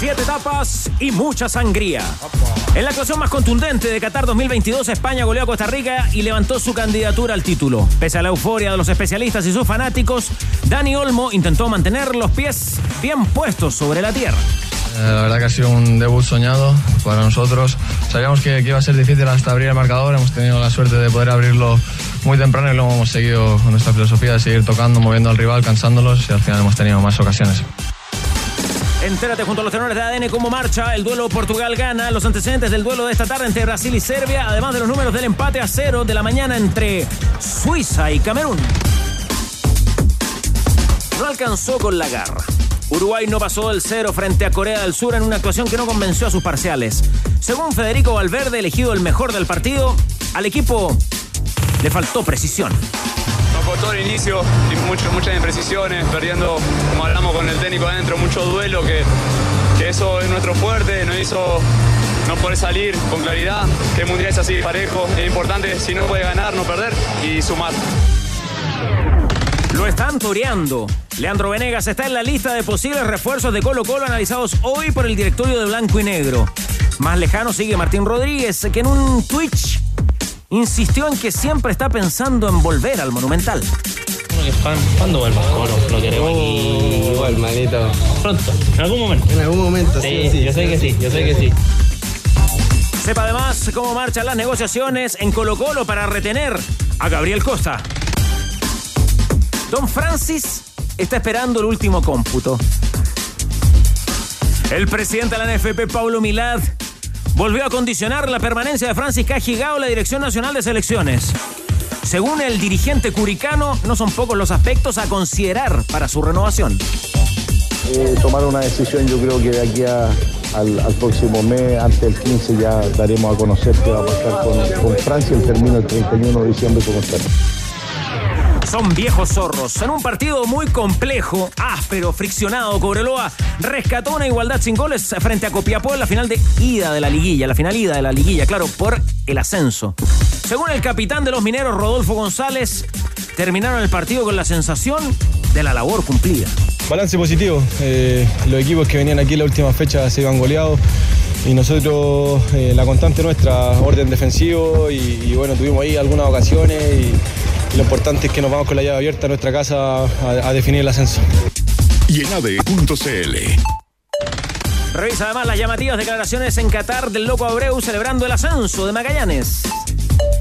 Siete etapas y mucha sangría. En la actuación más contundente de Qatar 2022, España goleó a Costa Rica y levantó su candidatura al título. Pese a la euforia de los especialistas y sus fanáticos, Dani Olmo intentó mantener los pies bien puestos sobre la tierra. Eh, La verdad que ha sido un debut soñado para nosotros. Sabíamos que, que iba a ser difícil hasta abrir el marcador. Hemos tenido la suerte de poder abrirlo muy temprano y luego hemos seguido con nuestra filosofía de seguir tocando, moviendo al rival, cansándolos y al final hemos tenido más ocasiones. Entérate junto a los tenores de ADN cómo marcha el duelo Portugal-Gana, los antecedentes del duelo de esta tarde entre Brasil y Serbia, además de los números del empate a cero de la mañana entre Suiza y Camerún. No alcanzó con la garra. Uruguay no pasó del cero frente a Corea del Sur en una actuación que no convenció a sus parciales. Según Federico Valverde, elegido el mejor del partido, al equipo le faltó precisión. Nos costó el inicio mucho- muchas imprecisiones, perdiendo, como hablamos con el técnico adentro, mucho duelo, que, que eso es nuestro fuerte, nos hizo no poder salir con claridad, que el mundial es así, parejo, es importante, si no puede ganar, no perder y sumar. Lo están toreando. Leandro Venegas está en la lista de posibles refuerzos de Colo Colo analizados hoy por el directorio de Blanco y Negro. Más lejano sigue Martín Rodríguez, que en un Twitch insistió en que siempre está pensando en volver al Monumental. ¿cuándo vuelvas Colo? Lo queremos aquí. Igual, manito. Pronto, en algún momento. En algún momento, sí, Sí, sí. yo sé que sí, yo sé que sí. Sepa además cómo marchan las negociaciones en Colo Colo para retener a Gabriel Costa. Don Francis está esperando el último cómputo. El presidente de la NFP, Paulo Milad, volvió a condicionar la permanencia de Francis Cajigao en la Dirección Nacional de Selecciones. Según el dirigente curicano, no son pocos los aspectos a considerar para su renovación. eh, tomar una decisión. Yo creo que de aquí al, próximo mes, antes del 15, ya daremos a conocer qué va a pasar con, con Francia. El término el 31 de diciembre como está. Son viejos zorros. En un partido muy complejo, áspero, friccionado, Cobreloa rescató una igualdad sin goles frente a Copiapó en la final de ida de la liguilla, la final ida de la liguilla, claro, por el ascenso. Según el capitán de los mineros, Rodolfo González, terminaron el partido con la sensación de la labor cumplida. Balance positivo. Eh, los equipos que venían aquí en la última fecha se iban goleados y nosotros, eh, la constante nuestra, orden defensivo y, y bueno, tuvimos ahí algunas ocasiones y, lo importante es que nos vamos con la llave abierta a nuestra casa a, a definir el ascenso. Y en ADE.cl. Revisa además las llamativas declaraciones en Qatar del Loco Abreu celebrando el ascenso de Magallanes.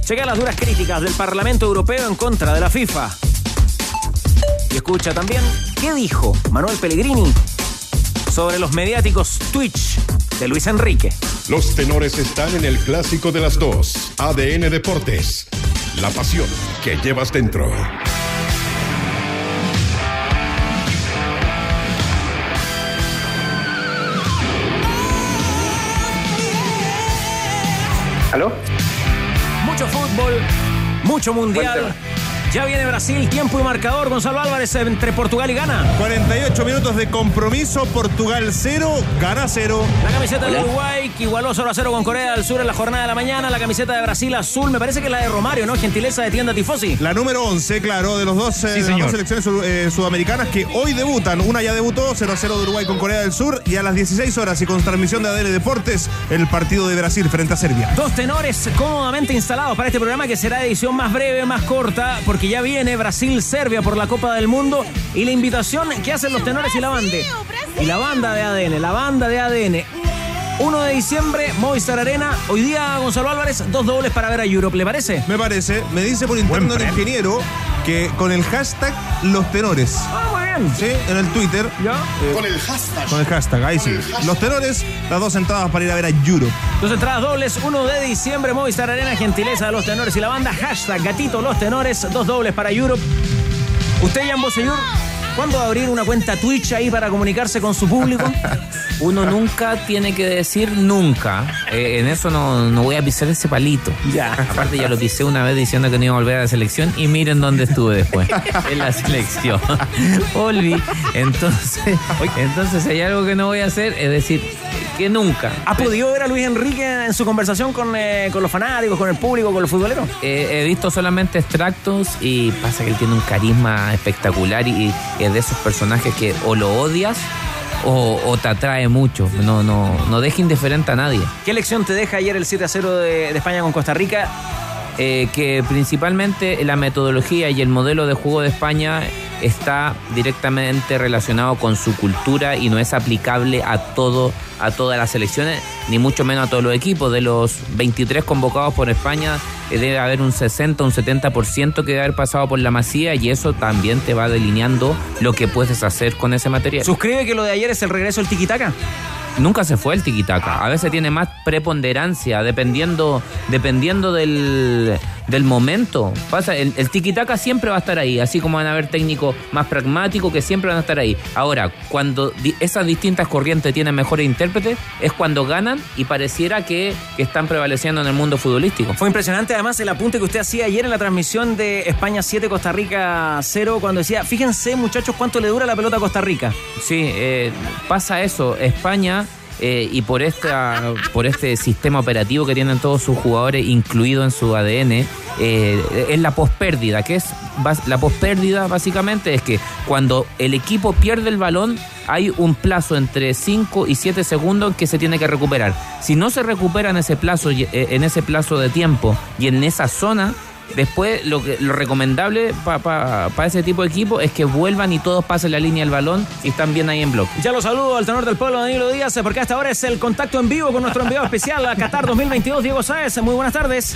Checa las duras críticas del Parlamento Europeo en contra de la FIFA. Y escucha también qué dijo Manuel Pellegrini sobre los mediáticos Twitch de Luis Enrique. Los tenores están en el clásico de las dos. ADN Deportes. La pasión que llevas dentro. ¿Aló? Mucho fútbol, mucho mundial. Cuéntame. Ya viene Brasil, tiempo y marcador. Gonzalo Álvarez entre Portugal y Ghana. 48 minutos de compromiso, Portugal 0, Ghana 0. La camiseta de Uruguay, que igualó 0 a 0 con Corea del Sur en la jornada de la mañana. La camiseta de Brasil azul, me parece que es la de Romario, ¿no? Gentileza de tienda Tifosi. La número 11, claro, de, los dos, eh, de las dos selecciones sur- eh, sudamericanas que hoy debutan. Una ya debutó, 0-0 de Uruguay con Corea del Sur. Y a las 16 horas y con transmisión de ADN Deportes, el partido de Brasil frente a Serbia. Dos tenores cómodamente instalados para este programa que será edición más breve, más corta, porque ya viene Brasil-Serbia por la Copa del Mundo y la invitación que hacen los tenores y la banda. Y la banda de ADN, la banda de ADN. 1 de diciembre, Movistar Arena. Hoy día, Gonzalo Álvarez, dos dobles para ver a Europe, ¿le parece? Me parece, me dice por interno el ingeniero que con el hashtag Los Tenores. Ah, Sí, en el Twitter. ¿Ya? eh, Con el hashtag. con el hashtag, ahí sí. Los Tenores, las dos entradas para ir a ver a Europe. Dos entradas dobles, 1 de diciembre, Movistar Arena, gentileza de los tenores y la banda, hashtag gatito los tenores, dos dobles para Europe. ¿Usted, Jan Bosellur? ¿Cuándo abrir una cuenta Twitch ahí para comunicarse con su público? Uno nunca tiene que decir nunca. Eh, en eso no, no voy a pisar ese palito. Ya. Aparte ya lo pisé una vez diciendo que no iba a volver a la selección y miren dónde estuve después. en la selección. Volví. Entonces, entonces hay algo que no voy a hacer, es decir, que nunca. ¿Ha podido ver a Luis Enrique en su conversación con, eh, con los fanáticos, con el público, con los futboleros? Eh, he visto solamente extractos y pasa que él tiene un carisma espectacular y, y es de esos personajes que o lo odias o, te atrae mucho. No, no, no deja indiferente a nadie. ¿Qué lección te deja ayer el 7 a 0 de, de España con Costa Rica? Eh, que principalmente la metodología y el modelo de juego de España está directamente relacionado con su cultura y no es aplicable a todo a todas las selecciones ni mucho menos a todos los equipos de los 23 convocados por España eh, debe haber un 60 un 70% que debe haber pasado por la Masía y eso también te va delineando lo que puedes hacer con ese material ¿Suscribe que lo de ayer es el regreso del tiquitaca? nunca se fue el tiquitaca. A veces tiene más preponderancia, dependiendo, dependiendo del, del momento. Pasa, el, el tiquitaca siempre va a estar ahí, así como van a haber técnicos más pragmáticos que siempre van a estar ahí. Ahora, cuando di esas distintas corrientes tienen mejores intérpretes, es cuando ganan y pareciera que, que, están prevaleciendo en el mundo futbolístico. Fue impresionante además el apunte que usted hacía ayer en la transmisión de España 7, Costa Rica 0, cuando decía, fíjense muchachos cuánto le dura la pelota a Costa Rica. Sí, eh, pasa eso. España eh, y por esta por este sistema operativo que tienen todos sus jugadores incluido en su ADN eh, es la pospérdida que es la pospérdida básicamente es que cuando el equipo pierde el balón hay un plazo entre 5 y 7 segundos que se tiene que recuperar. Si no se recupera en ese plazo en ese plazo de tiempo y en esa zona Después, lo, que, lo recomendable para pa, pa ese tipo de equipo es que vuelvan y todos pasen la línea del balón y están bien ahí en bloque. Ya lo saludo al tenor del pueblo, Danilo Díaz, porque hasta ahora es el contacto en vivo con nuestro enviado especial a Qatar 2022, Diego Sáez. Muy buenas tardes.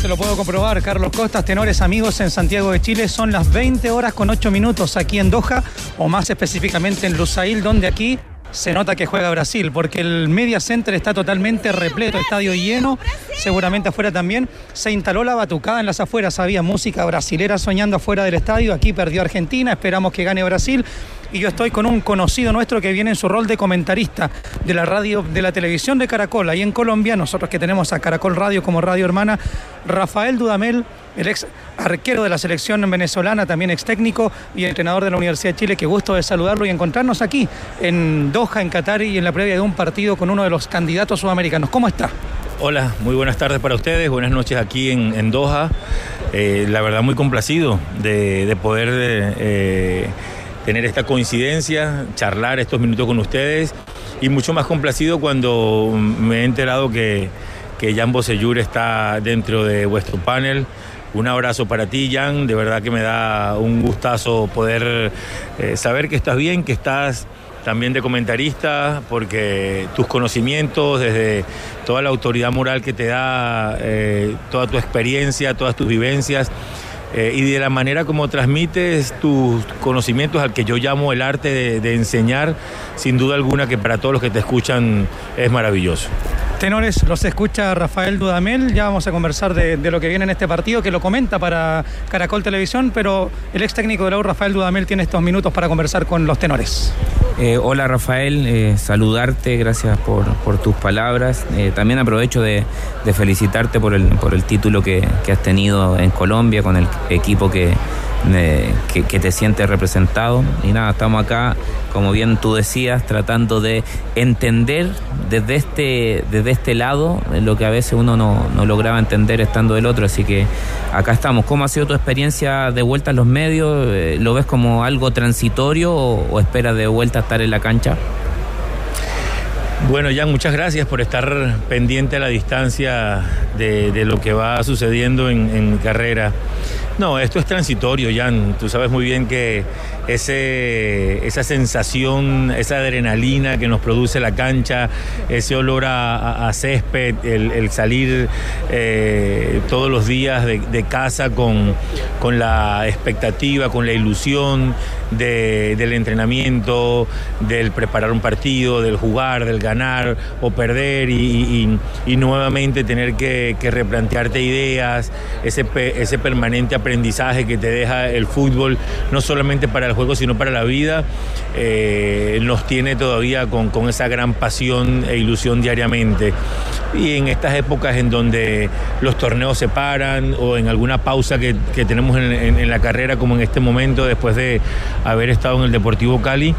Se lo puedo comprobar, Carlos Costas, tenores amigos en Santiago de Chile, son las 20 horas con 8 minutos aquí en Doha, o más específicamente en Lusail, donde aquí se nota que juega Brasil, porque el Media Center está totalmente repleto, estadio lleno, seguramente afuera también. Se instaló la batucada en las afueras, había música brasilera soñando afuera del estadio, aquí perdió Argentina, esperamos que gane Brasil. Y yo estoy con un conocido nuestro que viene en su rol de comentarista de la radio, de la televisión de Caracol, ahí en Colombia, nosotros que tenemos a Caracol Radio como radio hermana, Rafael Dudamel, el ex arquero de la selección venezolana, también ex técnico y entrenador de la Universidad de Chile. Qué gusto de saludarlo y encontrarnos aquí en Doha, en Qatar y en la previa de un partido con uno de los candidatos sudamericanos. ¿Cómo está? Hola, muy buenas tardes para ustedes, buenas noches aquí en, Doha. Eh, la verdad muy complacido de, de poder eh, tener esta coincidencia, charlar estos minutos con ustedes y mucho más complacido cuando me he enterado que, que Jan Bosellur está dentro de vuestro panel. Un abrazo para ti, Jan. De verdad que me da un gustazo poder eh, saber que estás bien, que estás también de comentarista, porque tus conocimientos, desde toda la autoridad moral que te da, eh, toda tu experiencia, todas tus vivencias, eh, y de la manera como transmites tus conocimientos al que yo llamo el arte de, de enseñar, sin duda alguna que para todos los que te escuchan es maravilloso. Tenores, los escucha Rafael Dudamel. Ya vamos a conversar de, lo que viene en este partido, que lo comenta para Caracol Televisión, pero el ex técnico de la U, Rafael Dudamel, tiene estos minutos para conversar con los tenores. Eh, hola Rafael, eh, saludarte, gracias por, tus palabras. Eh, también aprovecho de, felicitarte por el, título que, has tenido en Colombia con el equipo que, que, que te sientes representado. Y nada, estamos acá, como bien tú decías, tratando de entender desde este, desde este lado lo que a veces uno no, no, lograba entender estando del otro. Así que acá estamos. ¿Cómo ha sido tu experiencia de vuelta a los medios? ¿Lo ves como algo transitorio o, o esperas de vuelta a estar en la cancha? Bueno, Jan, muchas gracias por estar pendiente a la distancia de, de lo que va sucediendo en, en mi carrera. No, esto es transitorio, Jan. Tú sabes muy bien que ese, esa sensación, esa adrenalina que nos produce la cancha, ese olor a, césped, el, el salir eh, todos los días de, de casa con, con, la expectativa, con la ilusión de, del entrenamiento, del preparar un partido, del jugar, del ganar o perder y, nuevamente tener que, replantearte ideas, ese, ese permanente aprendizaje que te deja el fútbol, no solamente para el juego, sino para la vida, eh, nos tiene todavía con, con esa gran pasión e ilusión diariamente. Y en estas épocas en donde los torneos se paran o en alguna pausa que, que tenemos en, en- en la carrera, como en este momento, después de haber estado en el Deportivo Cali,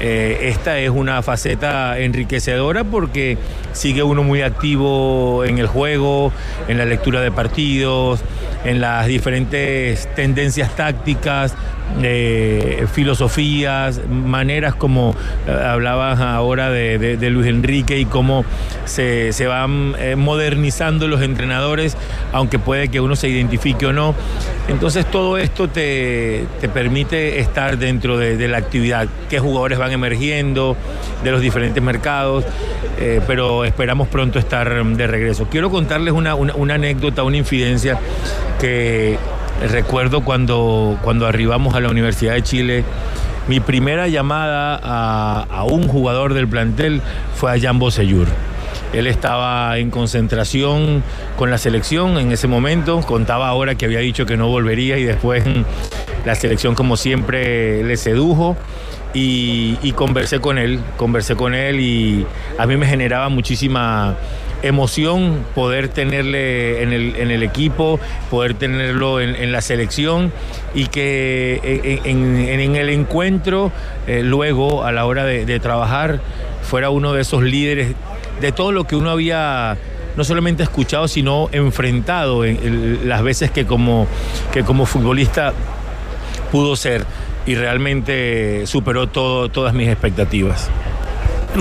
eh, esta es una faceta enriquecedora porque sigue uno muy activo en el juego, en la lectura de partidos, en las diferentes tendencias tácticas, eh, filosofías, maneras como eh, hablabas ahora de, Luis Enrique y cómo se, se van eh, modernizando los entrenadores, aunque puede que uno se identifique o no. Entonces todo esto te, te permite estar dentro de, la actividad, qué jugadores van emergiendo de los diferentes mercados, pero esperamos pronto estar de regreso. Quiero contarles una, una- una anécdota, una infidencia que recuerdo cuando, cuando arribamos a la Universidad de Chile. Mi primera llamada a, a un jugador del plantel fue a Jan Bosellur. Él estaba en concentración con la selección en ese momento, contaba ahora que había dicho que no volvería y después la selección como siempre le sedujo y, y conversé con él, conversé con él y a mí me generaba muchísima emoción poder tenerle en el, en el equipo, poder tenerlo en, la selección y que en, en- el encuentro, eh, luego a la hora de, trabajar, fuera uno de esos líderes de todo lo que uno había no solamente escuchado, sino enfrentado en, en las veces que como, que como futbolista pudo ser y realmente superó todo, todas mis expectativas.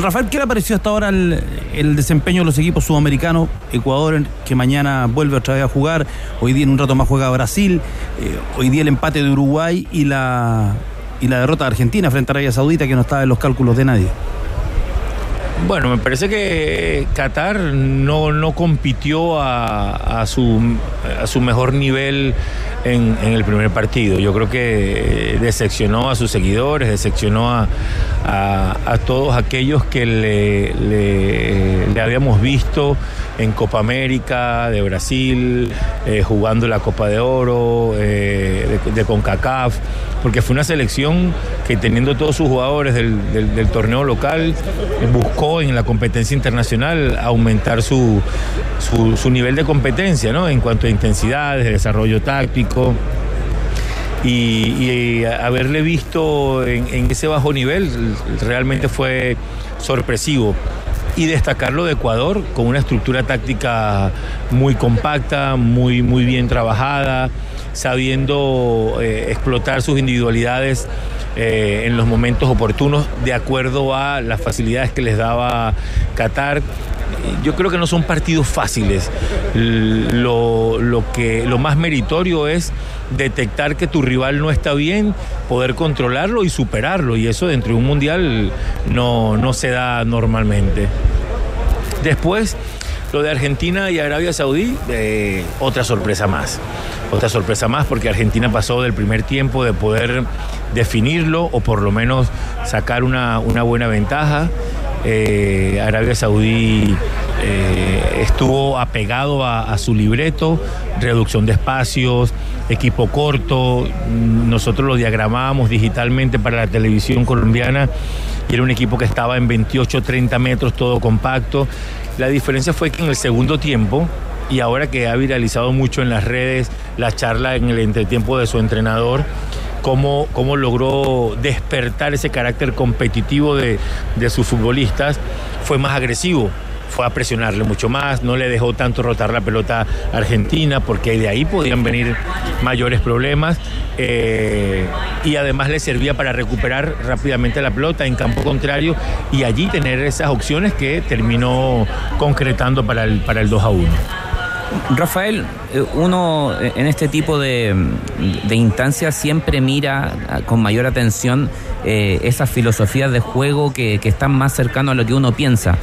Rafael, ¿qué le ha parecido hasta ahora el, desempeño de los equipos sudamericanos? Ecuador, que mañana vuelve otra vez a jugar, hoy día en un rato más juega Brasil, eh, hoy día el empate de Uruguay y la, y la derrota de Argentina frente a Arabia Saudita, que no estaba en los cálculos de nadie. Bueno, me parece que Qatar no, no compitió a, su, a su mejor nivel en, el primer partido. Yo creo que decepcionó a sus seguidores, decepcionó a, a- todos aquellos que le- le habíamos visto en Copa América de Brasil, eh, jugando la Copa de Oro, eh, de, CONCACAF, porque fue una selección que teniendo todos sus jugadores del, torneo local, eh, buscó en la competencia internacional aumentar su, nivel de competencia, ¿no? En cuanto a intensidades, de desarrollo táctico. Y, y haberle visto en ese bajo nivel realmente fue sorpresivo. Y destacarlo de Ecuador con una estructura táctica muy compacta, muy, muy bien trabajada, sabiendo eh, explotar sus individualidades eh, en los momentos oportunos de acuerdo a las facilidades que les daba Qatar. Yo creo que no son partidos fáciles. Lo, lo que, lo más meritorio es detectar que tu rival no está bien, poder controlarlo y superarlo. Y eso dentro de un mundial no, no se da normalmente. Después, lo de Argentina y Arabia Saudí, eh, otra sorpresa más. Otra sorpresa más porque Argentina pasó del primer tiempo de poder definirlo o por lo menos sacar una, una buena ventaja. Eh, Arabia Saudí eh, estuvo apegado a, a su libreto, reducción de espacios, equipo corto. Nosotros lo diagramábamos digitalmente para la televisión colombiana y era un equipo que estaba en 28, 30 metros, todo compacto. La diferencia fue que en el segundo tiempo, y ahora que ha viralizado mucho en las redes la charla en el entretiempo de su entrenador, cómo, cómo logró despertar ese carácter competitivo de, de sus futbolistas, fue más agresivo. Fue a presionarle mucho más, no le dejó tanto rotar la pelota a Argentina, porque de ahí podían venir mayores problemas. eh, y además le servía para recuperar rápidamente la pelota en campo contrario y allí tener esas opciones que terminó concretando para el, para el 2 a 1. Rafael, eh, uno eh, en este tipo de, de instancias siempre mira ah, con mayor atención eh, esas filosofías de juego que, están más cercanas a lo que uno piensa.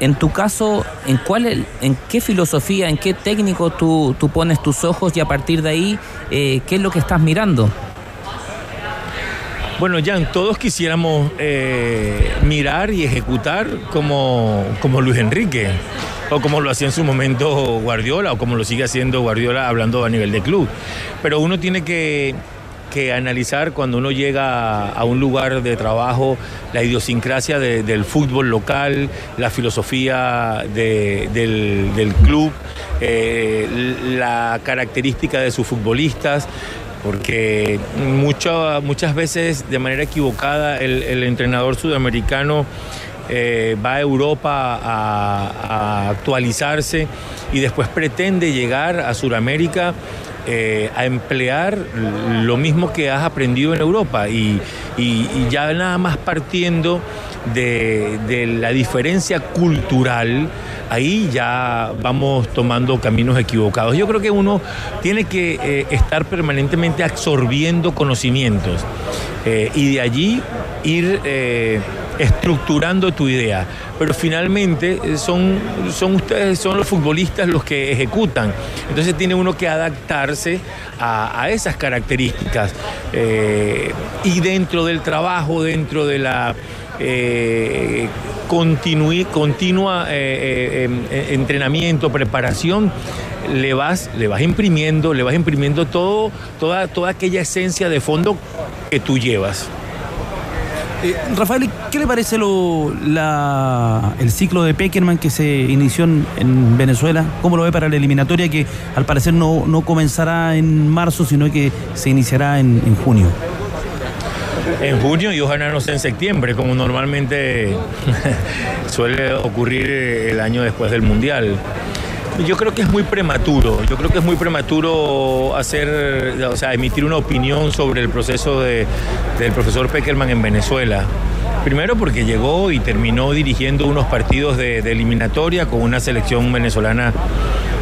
En tu caso, ¿en, cuál, ¿en qué filosofía, en qué técnico tú, tú pones tus ojos y a partir de ahí, eh, qué es lo que estás mirando? Bueno, Jan, todos quisiéramos eh, mirar y ejecutar como, como Luis Enrique, o como lo hacía en su momento Guardiola, o como lo sigue haciendo Guardiola hablando a nivel de club. Pero uno tiene que, que analizar cuando uno llega a un lugar de trabajo la idiosincrasia de- del fútbol local, la filosofía de- del, del club, eh, la característica de sus futbolistas porque mucho- muchas veces de manera equivocada el, entrenador sudamericano eh, va a Europa a, actualizarse y después pretende llegar a Sudamérica eh, a emplear lo mismo que has aprendido en Europa y, ya nada más partiendo de la diferencia cultural, ahí ya vamos tomando caminos equivocados. Yo creo que uno tiene que eh, estar permanentemente absorbiendo conocimientos eh, y de allí ir eh, estructurando tu idea. Pero finalmente son, son ustedes, son los futbolistas los que ejecutan. Entonces tiene uno que adaptarse a, esas características. Y dentro del trabajo, dentro de la eh, continua eh, eh, eh, entrenamiento, preparación, le vas, le vas imprimiendo, le vas imprimiendo todo, toda, toda aquella esencia de fondo que tú llevas. Rafael, ¿qué le parece lo- el ciclo de Peckerman que se inició en, en Venezuela? ¿Cómo lo ve para la eliminatoria que al parecer no, no comenzará en marzo, sino que se iniciará en junio? En junio y ojalá no sea en septiembre, como normalmente suele ocurrir el año después del Mundial. Yo creo que es muy prematuro, yo creo que es muy prematuro hacer, o sea, emitir una opinión sobre el proceso de- del profesor Peckerman en Venezuela. Primero porque llegó y terminó dirigiendo unos partidos de, de eliminatoria con una selección venezolana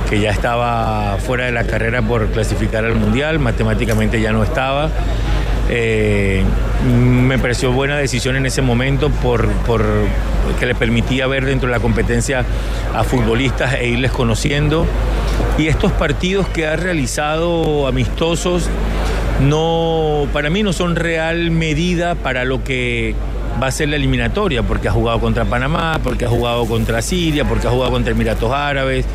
que ya estaba fuera de la carrera por clasificar al Mundial, matemáticamente ya no estaba. Eh, me pareció buena decisión en ese momento por, por que le permitía ver dentro de la competencia a futbolistas e irles conociendo. Y estos partidos que ha realizado amistosos no, para mí no son real medida para lo que va a ser la eliminatoria, porque ha jugado contra Panamá, porque ha jugado contra Siria, porque ha jugado contra Emiratos Árabes.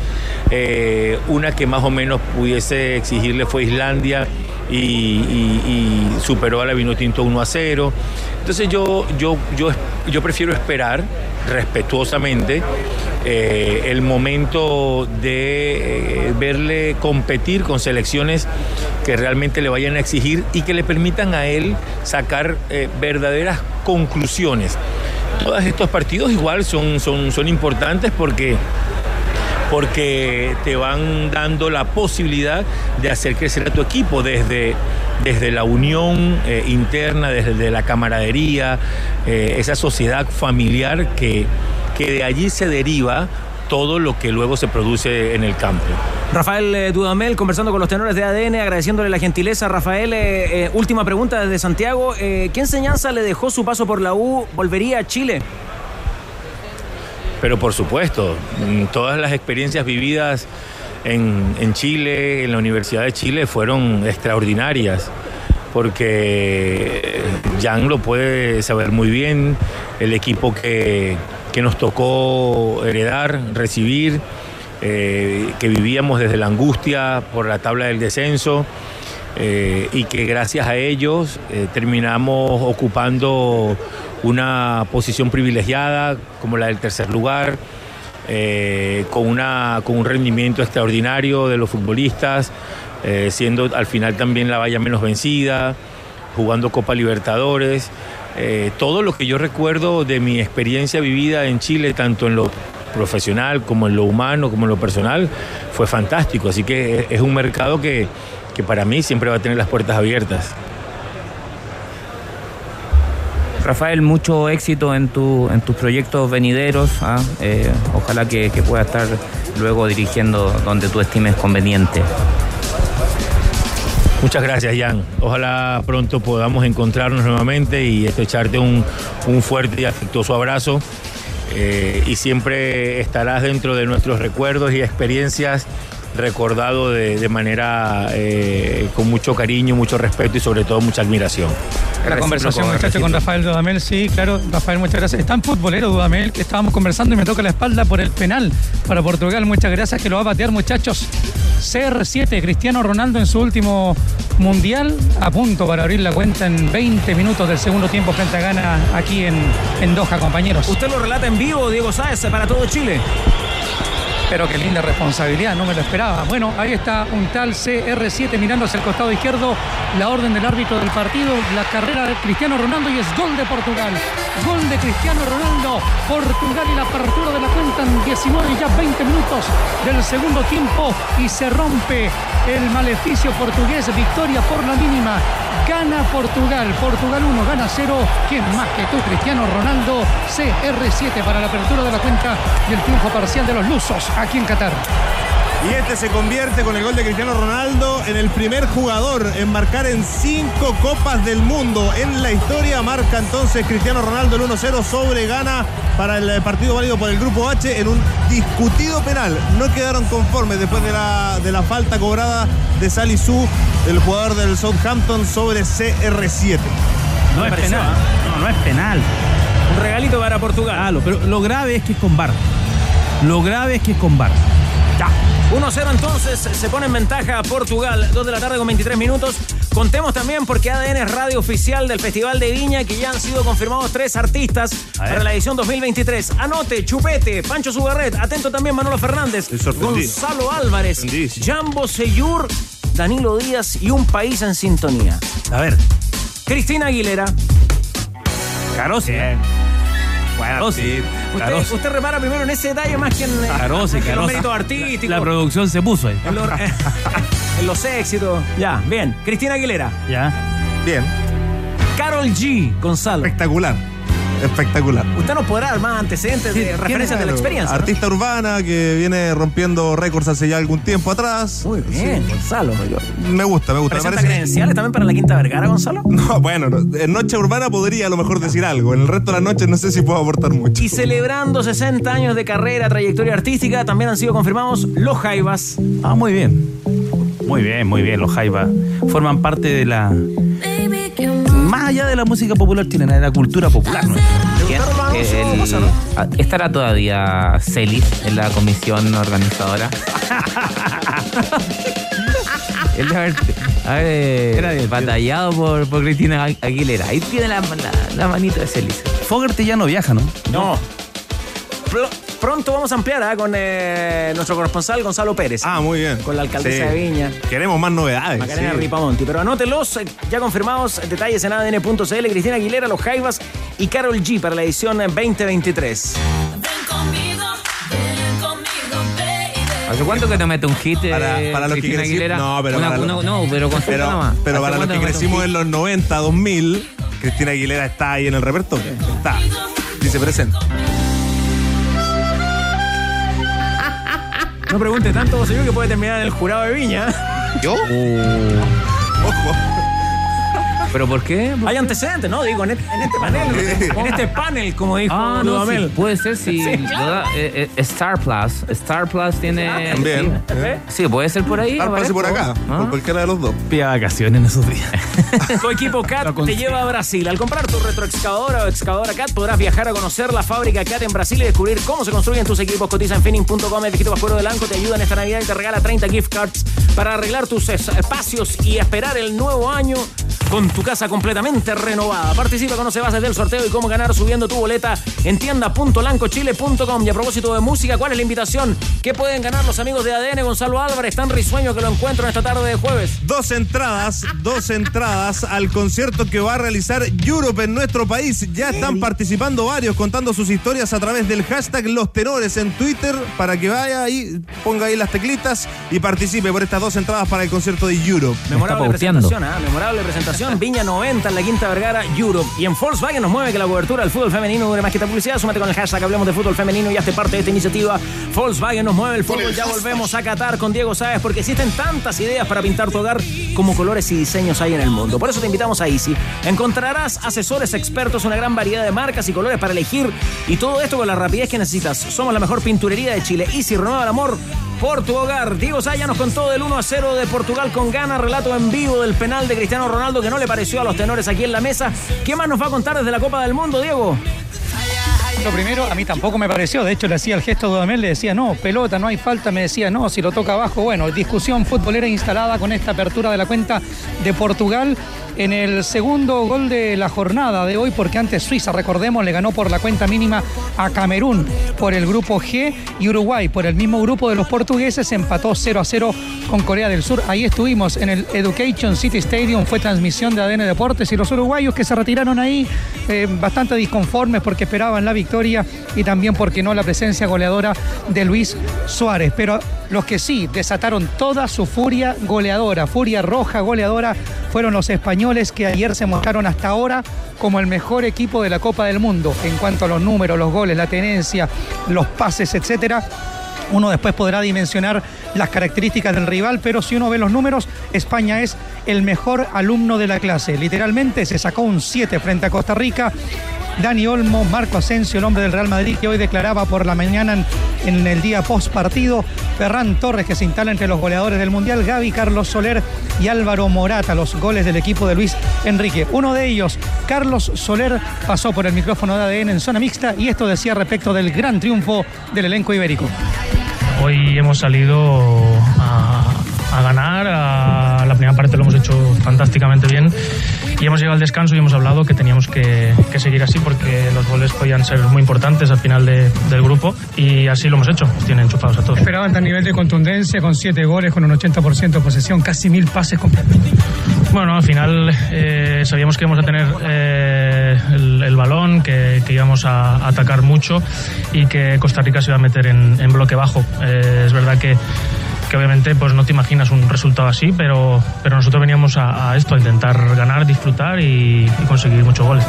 Eh, una que más o menos pudiese exigirle fue Islandia y, superó a la Vinotinto 1 a 0. Entonces yo, yo, yo, yo prefiero esperar respetuosamente eh, el momento de eh, verle competir con selecciones que realmente le vayan a exigir y que le permitan a él sacar eh, verdaderas conclusiones. Todos estos partidos igual son, son, son importantes porque porque te van dando la posibilidad de hacer crecer a tu equipo desde, desde la unión eh, interna, desde la camaradería, eh, esa sociedad familiar que, que de allí se deriva todo lo que luego se produce en el campo. Rafael eh, Dudamel conversando con los tenores de ADN, agradeciéndole la gentileza. Rafael, última pregunta desde Santiago. ¿Qué enseñanza le dejó su paso por la U? ¿Volvería a Chile? Pero por supuesto, mm, todas las experiencias vividas en, en Chile, en la Universidad de Chile, fueron extraordinarias, porque Jan lo puede saber muy bien, el equipo que, que nos tocó heredar, recibir, eh, que vivíamos desde la angustia por la tabla del descenso. Eh, y que gracias a ellos eh, terminamos ocupando una posición privilegiada como la del tercer lugar, eh, con, una, con un rendimiento extraordinario de los futbolistas, siendo al final también la valla menos vencida, jugando Copa Libertadores. Todo lo que yo recuerdo de mi experiencia vivida en Chile, tanto en lo profesional como en lo humano, como en lo personal, fue fantástico. Así que es un mercado que, que para mí siempre va a tener las puertas abiertas. Rafael, mucho éxito en, tu, en tus proyectos venideros. ¿ah? Eh, ojalá que, que puedas estar luego dirigiendo donde tú estimes conveniente. Muchas gracias, Jan. Ojalá pronto podamos encontrarnos nuevamente y estrecharte un, un fuerte y afectuoso abrazo. Eh, y siempre estarás dentro de nuestros recuerdos y experiencias recordado de, de manera eh, con mucho cariño, mucho respeto y sobre todo mucha admiración. La conversación, muchacho, con Rafael Dudamel, sí, claro, Rafael, muchas gracias. Es tan futbolero Dudamel que estábamos conversando y me toca la espalda por el penal para Portugal. Muchas gracias que lo va a patear, muchachos. CR7, Cristiano Ronaldo en su último mundial, a punto para abrir la cuenta en 20 minutos del segundo tiempo frente a Ghana aquí en, en Doha, compañeros. Usted lo relata en vivo, Diego Sáez, para todo Chile. Pero qué linda responsabilidad, no me lo esperaba. Bueno, ahí está un tal CR7 mirando hacia el costado izquierdo, la orden del árbitro del partido, la carrera de Cristiano Ronaldo y es gol de Portugal. Gol de Cristiano Ronaldo, Portugal y la apertura de la cuenta en 19 y ya 20 minutos del segundo tiempo y se rompe el maleficio portugués, victoria por la mínima. Gana Portugal, Portugal 1, gana 0. ¿Quién más que tú, Cristiano Ronaldo? CR7 para la apertura de la cuenta y el triunfo parcial de los lusos aquí en Qatar. Y este se convierte con el gol de Cristiano Ronaldo en el primer jugador en marcar en cinco copas del mundo. En la historia marca entonces Cristiano Ronaldo el 1-0 sobre Ghana para el partido válido por el grupo H en un discutido penal. No quedaron conformes después de la, de la falta cobrada de Salisu, el jugador del Southampton sobre CR7. No es penal. No, no es penal. Un regalito para Portugal. Ah, lo- pero lo grave es que es con VAR. Lo grave es que es con VAR. Ya. 1-0 entonces, se pone en ventaja Portugal, 2 de la tarde con 23 minutos. Contemos también porque ADN es radio oficial del Festival de Viña, que ya han sido confirmados tres artistas para la edición 2023. Anote, Chupete, Pancho Sugarret, atento también Manolo Fernández. Gonzalo Álvarez, Jambo Seyur, Danilo Díaz y un país en sintonía. A ver. Cristina Aguilera. Carosi. Carosi. Usted, usted repara primero en ese detalle más que en, eh, en los Carosi. méritos artísticos. La producción se puso ahí. En, lo- en los éxitos. Ya, bien. Cristina Aguilera. Ya. Bien. Carol G. Gonzalo. Espectacular. Espectacular. Usted nos podrá dar más antecedentes de referencias de la experiencia. ¿no? Artista urbana que viene rompiendo récords hace ya algún tiempo atrás. Muy bien, Gonzalo. Me gusta, me gusta. Me ¿Presenta parece- credenciales también para la Quinta Vergara, Gonzalo? No, bueno, no, en Noche Urbana podría a lo mejor decir algo. En el resto de la noche no sé si puedo aportar mucho. Y celebrando 60 años de carrera, trayectoria artística, también han sido confirmados los Jaivas. Ah, muy bien. Muy bien, muy bien. Los Jaivas forman parte de la. Más allá de la música popular chilena, de la cultura popular. ¿no? El- ah, ¿Estará todavía Celis en la comisión organizadora? Él debe haber, haber batallado por, por Cristina Agu- Aguilera. Ahí tiene la, la, la manito de Celis. Fogerty ya no viaja, ¿no? No. Pr- pronto vamos a ampliar ¿ah? con eh, nuestro corresponsal Gonzalo Pérez. Ah, muy bien. Con la alcaldesa Sí. de Viña. Queremos más novedades. Macarena sí. Ripamonti. Pero anótelos, eh, ya confirmados, detalles en ADN.cl, Cristina Aguilera, Los Jaivas y Carol G para la edición eh, 2023. ¿Hace cuánto que te mete un hit Para, eh, para los que Cristina crecimos. Aguilera? No, pero, Una- para, una- no, pero pero, pero ¿Hace para los que crecimos en los 90, 2000, Cristina Aguilera está ahí en el repertorio. Está. Dice presente. No pregunte tanto, señor, que puede terminar en el jurado de Viña. ¿Yo? Ojo. ¿Pero por qué? Hay antecedentes, ¿no? Digo, en este, en este panel. en este panel, como dijo Ah, no, Dudamel. sí, puede ser si Sí, claro. eh, eh, Star Plus. Star Plus tiene. Ah, también. Sí, Sí, puede ser por ahí. Aparece por aparezco. acá, Ah. por cualquiera de los dos. Pilla vacaciones en esos días. Tu equipo CAT te lleva a Brasil. Al comprar tu retroexcavadora o excavadora CAT podrás viajar a conocer la fábrica CAT en Brasil y descubrir cómo se construyen tus equipos. Cotiza en finning.com. El Viejito Pascuero de Lanco te ayuda en esta Navidad y te regala 30 gift cards para arreglar tus es- espacios y esperar el nuevo año con tu casa completamente renovada. Participa, conoce bases del sorteo y cómo ganar subiendo tu boleta en tienda.lancochile.com. Y a propósito de música, ¿cuál es la invitación? ¿Qué pueden ganar los amigos de ADN? Gonzalo Álvarez, tan risueño que lo encuentro en esta tarde de jueves. Dos entradas, dos entradas al concierto que va a realizar Europe en nuestro país. Ya están participando varios contando sus historias a través del hashtag Los Tenores en Twitter para que vaya ahí, ponga ahí las teclitas y participe por estas dos entradas para el concierto de Europe. Memorable presentación, ¿ah? memorable presentación. Viña 90 en la Quinta Vergara, Europe. Y en Volkswagen nos mueve que la cobertura del fútbol femenino dure más que esta publicidad. Súmate con el hashtag Hablemos de Fútbol Femenino y hazte parte de esta iniciativa. Volkswagen nos mueve el fútbol. Ya volvemos a Qatar con Diego Sáez porque existen tantas ideas para pintar tu hogar como colores y diseños hay en el mundo. Por eso te invitamos a Easy. Encontrarás asesores expertos, una gran variedad de marcas y colores para elegir y todo esto con la rapidez que necesitas. Somos la mejor pinturería de Chile. Easy renueva el amor por tu hogar. Diego Saya nos contó del 1 a 0 de Portugal con gana, relato en vivo del penal de Cristiano Ronaldo que no le pareció a los tenores aquí en la mesa. ¿Qué más nos va a contar desde la Copa del Mundo, Diego? Lo primero, a mí tampoco me pareció. De hecho, le hacía el gesto a Dudamel, le decía, no, pelota, no hay falta. Me decía, no, si lo toca abajo. Bueno, discusión futbolera instalada con esta apertura de la cuenta de Portugal en el segundo gol de la jornada de hoy, porque antes Suiza, recordemos, le ganó por la cuenta mínima a Camerún por el grupo G y Uruguay por el mismo grupo de los portugueses empató 0 a 0 con Corea del Sur. Ahí estuvimos en el Education City Stadium, fue transmisión de ADN Deportes y los uruguayos que se retiraron ahí eh, bastante disconformes porque esperaban la victoria y también porque no la presencia goleadora de Luis Suárez. Pero los que sí desataron toda su furia goleadora, furia roja goleadora, fueron los españoles que ayer se mostraron hasta ahora como el mejor equipo de la Copa del Mundo en cuanto a los números, los goles, la tenencia, los pases, etcétera. Uno después podrá dimensionar las características del rival, pero si uno ve los números, España es el mejor alumno de la clase. Literalmente se sacó un 7 frente a Costa Rica. Dani Olmo, Marco Asensio, el hombre del Real Madrid, que hoy declaraba por la mañana en, el día post partido. Ferran Torres, que se instala entre los goleadores del Mundial. Gaby, Carlos Soler y Álvaro Morata, los goles del equipo de Luis Enrique. Uno de ellos, Carlos Soler, pasó por el micrófono de ADN en zona mixta y esto decía respecto del gran triunfo del elenco ibérico. Hoy hemos salido a, ganar, la primera parte lo hemos hecho fantásticamente bien y hemos llegado al descanso y hemos hablado que teníamos que, que seguir así porque los goles podían ser muy importantes al final de- del grupo y así lo hemos hecho, nos tienen enchufados a todos. Esperaban tal nivel de contundencia con siete goles, con un 80% de posesión, casi mil pases completos. Bueno, al final eh, sabíamos que íbamos a tener eh, el, el balón, que, que íbamos a atacar mucho y que Costa Rica se iba a meter en, en bloque bajo. Eh, es verdad que, que obviamente pues no te imaginas un resultado así, pero, pero nosotros veníamos a, esto, a intentar ganar, disfrutar y, y conseguir muchos goles.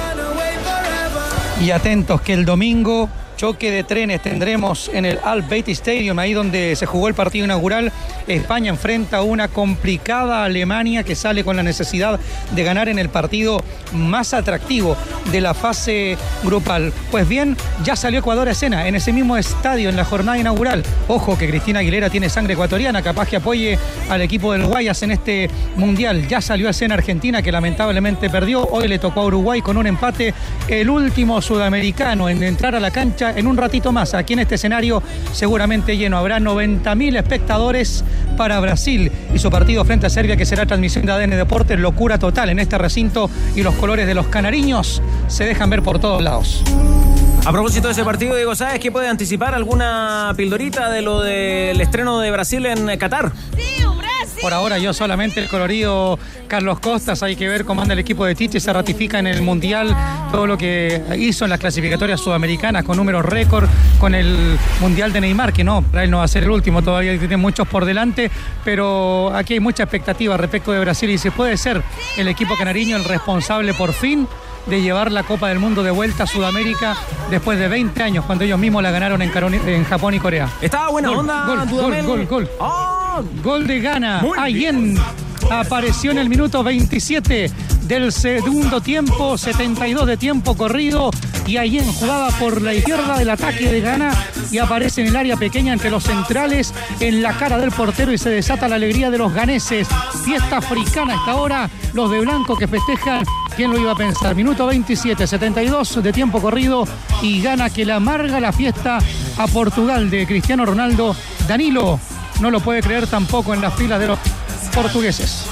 Y atentos que el domingo choque de trenes tendremos en el Al Bayt Stadium, ahí donde se jugó el partido inaugural. España enfrenta a una complicada Alemania que sale con la necesidad de ganar en el partido más atractivo de la fase grupal. Pues bien, ya salió Ecuador a escena en ese mismo estadio en la jornada inaugural. Ojo que Cristina Aguilera tiene sangre ecuatoriana, capaz que apoye al equipo del Guayas en este mundial. Ya salió a escena Argentina que lamentablemente perdió. Hoy le tocó a Uruguay con un empate. El último sudamericano en entrar a la cancha en un ratito más. Aquí en este escenario seguramente lleno. Habrá 90.000 espectadores para Brasil y su partido frente a Serbia que será transmisión de ADN Deportes. Locura total en este recinto y los colores de los canariños se dejan ver por todos lados. A propósito de ese partido, Diego, ¿sabes qué puede anticipar alguna pildorita de lo del estreno de Brasil en Qatar? Por ahora yo solamente el colorido Carlos Costas, hay que ver cómo anda el equipo de Tite, se ratifica en el Mundial todo lo que hizo en las clasificatorias sudamericanas con números récord, con el Mundial de Neymar, que no, para él no va a ser el último, todavía tiene muchos por delante, pero aquí hay mucha expectativa respecto de Brasil y si puede ser el equipo canariño el responsable por fin de llevar la Copa del Mundo de vuelta a Sudamérica después de 20 años, cuando ellos mismos la ganaron en, Japón y Corea. Estaba buena Gol, onda, Gol, gol, Dudamel. gol, gol. Gol de Gana. Ayen apareció en el minuto 27 del segundo tiempo, 72 de tiempo corrido. Y Ayen jugaba por la izquierda del ataque de Gana y aparece en el área pequeña entre los centrales, en la cara del portero y se desata la alegría de los ganeses. Fiesta africana hasta ahora, los de blanco que festejan. ¿Quién lo iba a pensar? Minuto 27, 72 de tiempo corrido y gana que le amarga la fiesta a Portugal de Cristiano Ronaldo. Danilo no lo puede creer tampoco en las filas de los portugueses.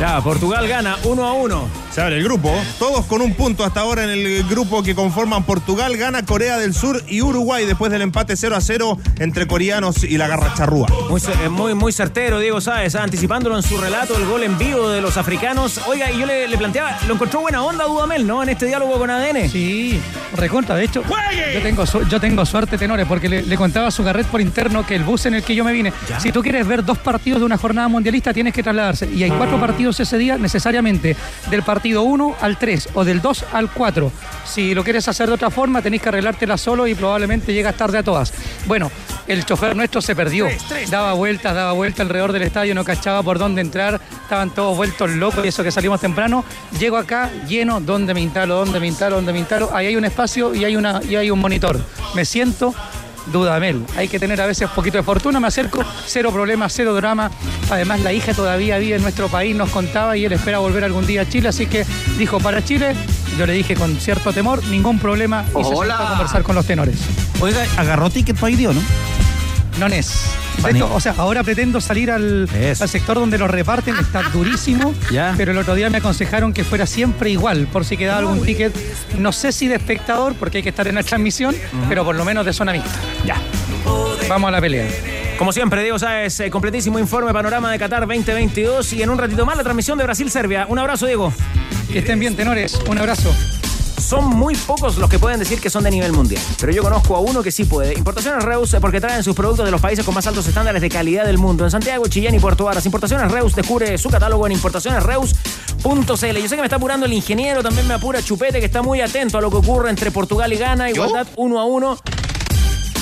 Ya, Portugal gana 1 a 1. Se abre el grupo. Todos con un punto hasta ahora en el grupo que conforman Portugal, gana Corea del Sur y Uruguay después del empate 0 a 0 entre coreanos y la garra charrúa. Muy, eh, muy, muy certero, Diego Sáez, anticipándolo en su relato, el gol en vivo de los africanos. Oiga, y yo le, le planteaba, lo encontró buena onda Dudamel, ¿no? En este diálogo con ADN. Sí, recontra. De hecho, yo tengo, su- yo tengo suerte, tenores, porque le, le contaba a su carret por interno que el bus en el que yo me vine, si tú quieres ver dos partidos de una jornada mundialista, tienes que trasladarse. Y hay cuatro partidos ese día necesariamente, del partido 1 al 3 o del 2 al 4. Si lo quieres hacer de otra forma, tenés que arreglártela solo y probablemente llegas tarde a todas. Bueno, el chofer nuestro se perdió. Daba vueltas, daba vueltas alrededor del estadio, no cachaba por dónde entrar, estaban todos vueltos locos y eso que salimos temprano. Llego acá lleno, ¿dónde me instalo? ¿Dónde me instalo? ¿Dónde me instalo? Ahí hay un espacio y hay, una, y hay un monitor. Me siento Dudamel. Hay que tener a veces poquito de fortuna, me acerco, cero problemas, cero drama. Además, la hija todavía vive en nuestro país, nos contaba, y él espera volver algún día a Chile, así que dijo para Chile. Yo le dije con cierto temor, ningún problema, y se sentó a conversar con los tenores. Oiga, agarró ticket para hoy, ¿no? No es. De hecho, o sea, ahora pretendo salir al, al sector donde los reparten, está durísimo, Ya. pero el otro día me aconsejaron que fuera siempre igual, por si quedaba algún ticket, no sé si de espectador, porque hay que estar en la transmisión, pero por lo menos de zona mixta. Ya. Vamos a la pelea. Como siempre, Diego Sáez, eh, completísimo informe panorama de Qatar 2022 y en un ratito más la transmisión de Brasil-Serbia. Un abrazo, Diego. Que estén bien, tenores. Un abrazo. Son muy pocos los que pueden decir que son de nivel mundial, pero yo conozco a uno que sí puede. Importaciones Reus, eh, porque traen sus productos de los países con más altos estándares de calidad del mundo. En Santiago, Chillán y Puerto Varas. Importaciones Reus, descubre su catálogo en importacionesreus.cl. Yo sé que me está apurando el ingeniero, también me apura Chupete, que está muy atento a lo que ocurre entre Portugal y Ghana. Igualdad uno a uno.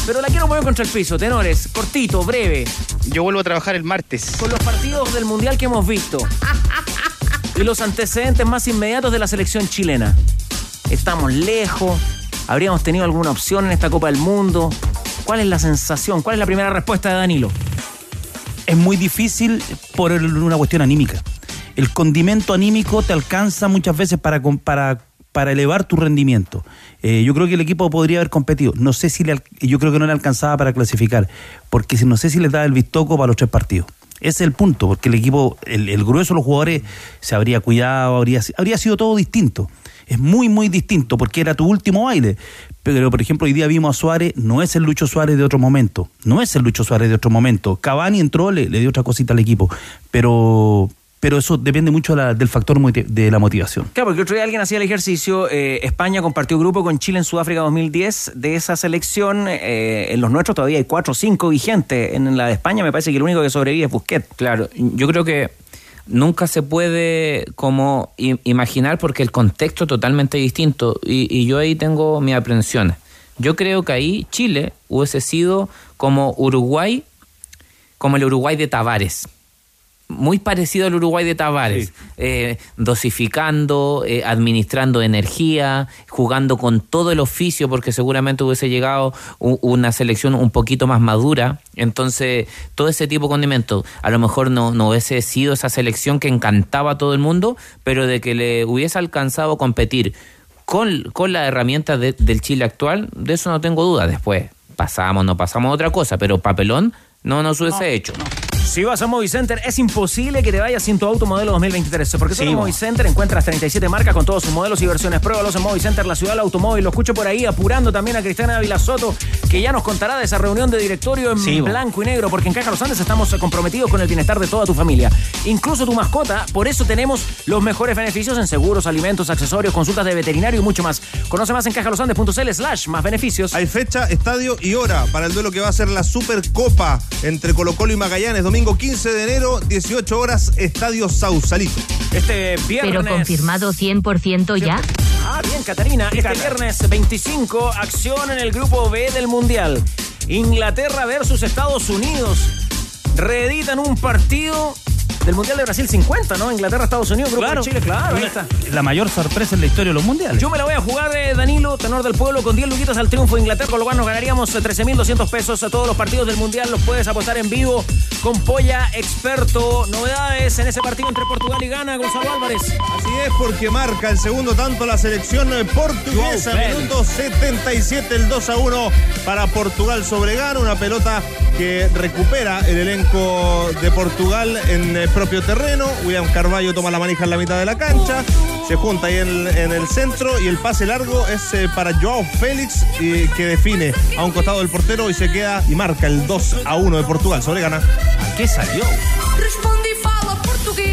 Pero la quiero mover contra el piso, tenores, cortito, breve. Yo vuelvo a trabajar el martes. Con los partidos del Mundial que hemos visto. Y los antecedentes más inmediatos de la selección chilena. Estamos lejos. ¿Habríamos tenido alguna opción en esta Copa del Mundo? ¿Cuál es la sensación? ¿Cuál es la primera respuesta de Danilo? Es muy difícil por una cuestión anímica. El condimento anímico te alcanza muchas veces para, para, para elevar tu rendimiento. Eh, yo creo que el equipo podría haber competido. No sé si le, yo creo que no le alcanzaba para clasificar, porque no sé si les daba el vistoco para los tres partidos. Ese es el punto, porque el equipo, el, el grueso de los jugadores se habría cuidado, habría, habría sido todo distinto. Es muy, muy distinto, porque era tu último baile. Pero, por ejemplo, hoy día vimos a Suárez, no es el Lucho Suárez de otro momento. No es el Lucho Suárez de otro momento. Cavani entró, le, le dio otra cosita al equipo. Pero, pero eso depende mucho de la- del factor de la motivación. Claro, porque otro día alguien hacía el ejercicio. eh, España compartió grupo con Chile en Sudáfrica 2010. De esa selección, eh, en los nuestros todavía hay cuatro o cinco vigentes. En la de España me parece que el único que sobrevive es Busquets. Claro, yo creo que nunca se puede como imaginar porque el contexto es totalmente distinto y, y yo ahí tengo mis aprensiones. Yo creo que ahí Chile hubiese sido como Uruguay, como el Uruguay de Tavares. Muy parecido al Uruguay de Tavares, eh, dosificando, eh, administrando energía, jugando con todo el oficio, porque seguramente hubiese llegado u- una selección un poquito más madura. Entonces, todo ese tipo de condimentos, a lo mejor no, no hubiese sido esa selección que encantaba a todo el mundo, pero de que le hubiese alcanzado a competir con, con las herramientas de- del Chile actual, de eso no tengo duda. Después pasamos, no pasamos a otra cosa, pero papelón no nos hubiese hecho. Si vas a Movicenter, es imposible que te vayas sin tu auto modelo 2023. Porque solo en Movicenter encuentras 37 marcas con todos sus modelos y versiones. Pruébalos en Movicenter, la ciudad del automóvil. Lo escucho por ahí apurando también a Cristiana Ávila Soto, que ya nos contará de esa reunión de directorio en Sí, bo. blanco y negro. Porque en Caja Los Andes estamos comprometidos con el bienestar de toda tu familia, incluso tu mascota. Por eso tenemos los mejores beneficios en seguros, alimentos, accesorios, consultas de veterinario y mucho más. Conoce más en cajalosandes.cl slash más beneficios. Hay fecha, estadio y hora para el duelo que va a ser la Supercopa entre Colo Colo y Magallanes. Domingo 15 de enero, 18 horas, Estadio Sausalito. Este viernes... Pero confirmado 100% ya. Ah, bien, Catarina. Este viernes 25, acción en el grupo B del Mundial. Inglaterra versus Estados Unidos. Reeditan un partido del Mundial de Brasil 50, ¿no? Inglaterra, Estados Unidos, grupo Claro. de Chile, claro, ahí está. La mayor sorpresa en la historia de los mundiales. Yo me la voy a jugar, eh, Danilo, tenor del pueblo, con 10 luquitas al triunfo de Inglaterra, con lo cual nos ganaríamos eh, 13.200 pesos a todos los partidos del Mundial. Los puedes apostar en vivo con Polla Experto. Novedades en ese partido entre Portugal y Ghana, Gonzalo Álvarez. Así es, porque marca el segundo tanto la selección eh, portuguesa. Félix. Minuto 77, el 2 a 1 para Portugal sobre Ghana. Una pelota que recupera el elenco de Portugal en eh, propio terreno. William Carballo toma la manija en la mitad de la cancha. Se junta ahí en, en el centro y el pase largo es eh, para Joao Félix y que define a un costado del portero y se queda y marca el 2 a 1 de Portugal sobre Ghana. ¿Qué salió?